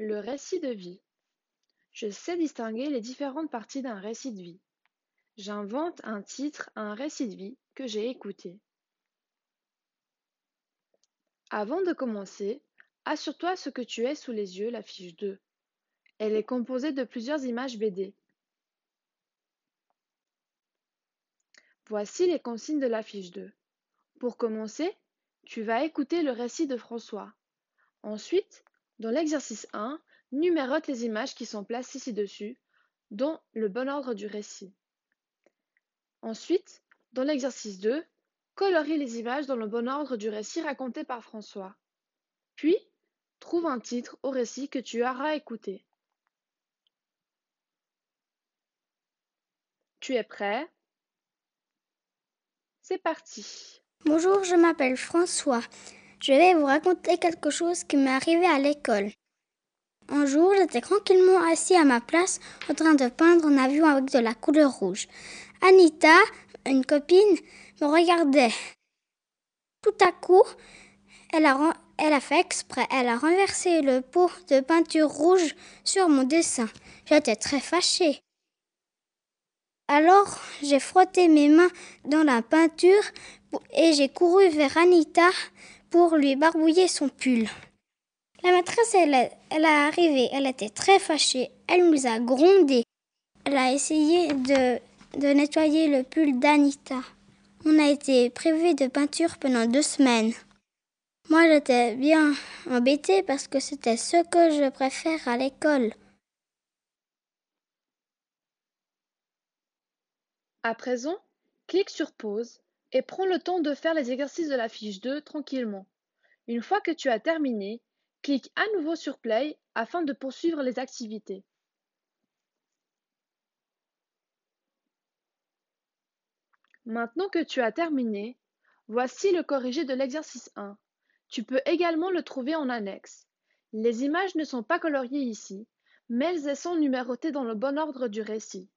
Le récit de vie. Je sais distinguer les différentes parties d'un récit de vie. J'invente un titre à un récit de vie que j'ai écouté. Avant de commencer, assure-toi ce que tu aies sous les yeux la fiche 2. Elle est composée de plusieurs images BD. Voici les consignes de la fiche 2. Pour commencer, tu vas écouter le récit de François. Ensuite, dans l'exercice 1, numérote les images qui sont placées ci-dessus, dont le bon ordre du récit. Ensuite, dans l'exercice 2, colorie les images dans le bon ordre du récit raconté par François. Puis, trouve un titre au récit que tu auras écouté. Tu es prêt? C'est parti. Bonjour, je m'appelle François. Je vais vous raconter quelque chose qui m'est arrivé à l'école. Un jour, j'étais tranquillement assis à ma place en train de peindre un avion avec de la couleur rouge. Anita, une copine, me regardait. Tout à coup, elle a, elle a fait exprès. Elle a renversé le pot de peinture rouge sur mon dessin. J'étais très fâchée. Alors, j'ai frotté mes mains dans la peinture et j'ai couru vers Anita pour lui barbouiller son pull. La maîtresse, elle, elle est arrivée, elle était très fâchée, elle nous a grondé. Elle a essayé de, de nettoyer le pull d'Anita. On a été privé de peinture pendant deux semaines. Moi, j'étais bien embêtée parce que c'était ce que je préfère à l'école. À présent, clique sur pause et prends le temps de faire les exercices de la fiche 2 tranquillement. Une fois que tu as terminé, clique à nouveau sur Play afin de poursuivre les activités. Maintenant que tu as terminé, voici le corrigé de l'exercice 1. Tu peux également le trouver en annexe. Les images ne sont pas coloriées ici, mais elles sont numérotées dans le bon ordre du récit.